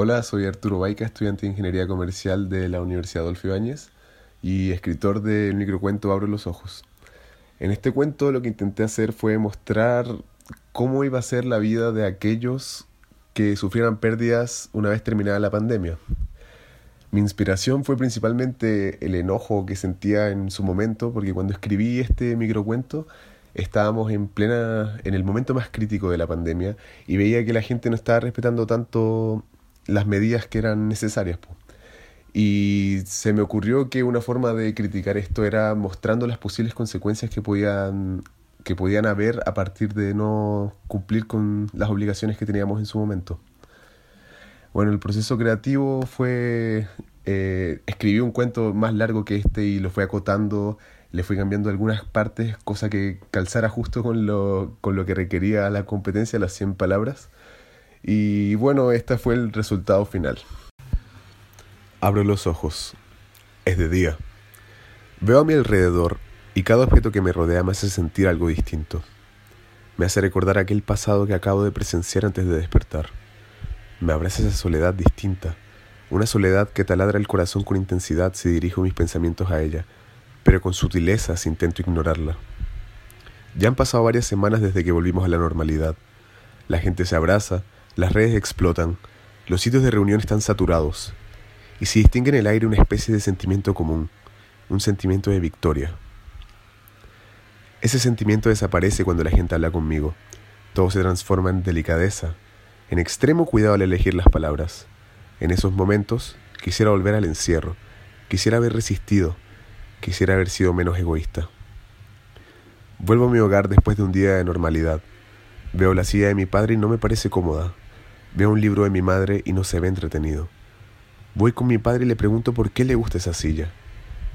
Hola, soy Arturo Baica, estudiante de Ingeniería Comercial de la Universidad Adolfo Ibáñez y escritor del microcuento Abro los Ojos. En este cuento lo que intenté hacer fue mostrar cómo iba a ser la vida de aquellos que sufrieran pérdidas una vez terminada la pandemia. Mi inspiración fue principalmente el enojo que sentía en su momento, porque cuando escribí este microcuento estábamos en plena en el momento más crítico de la pandemia y veía que la gente no estaba respetando tanto las medidas que eran necesarias. Y se me ocurrió que una forma de criticar esto era mostrando las posibles consecuencias que podían, que podían haber a partir de no cumplir con las obligaciones que teníamos en su momento. Bueno, el proceso creativo fue... Eh, escribí un cuento más largo que este y lo fui acotando, le fui cambiando algunas partes, cosa que calzara justo con lo, con lo que requería la competencia, las 100 palabras. Y bueno, este fue el resultado final. Abro los ojos. Es de día. Veo a mi alrededor y cada objeto que me rodea me hace sentir algo distinto. Me hace recordar aquel pasado que acabo de presenciar antes de despertar. Me abraza esa soledad distinta, una soledad que taladra el corazón con intensidad si dirijo mis pensamientos a ella, pero con sutilezas intento ignorarla. Ya han pasado varias semanas desde que volvimos a la normalidad. La gente se abraza, las redes explotan, los sitios de reunión están saturados, y se distingue en el aire una especie de sentimiento común, un sentimiento de victoria. Ese sentimiento desaparece cuando la gente habla conmigo. Todo se transforma en delicadeza, en extremo cuidado al elegir las palabras. En esos momentos quisiera volver al encierro, quisiera haber resistido, quisiera haber sido menos egoísta. Vuelvo a mi hogar después de un día de normalidad. Veo la silla de mi padre y no me parece cómoda. Veo un libro de mi madre y no se ve entretenido. Voy con mi padre y le pregunto por qué le gusta esa silla.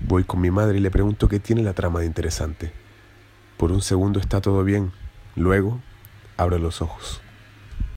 Voy con mi madre y le pregunto qué tiene la trama de interesante. Por un segundo está todo bien. Luego, abro los ojos.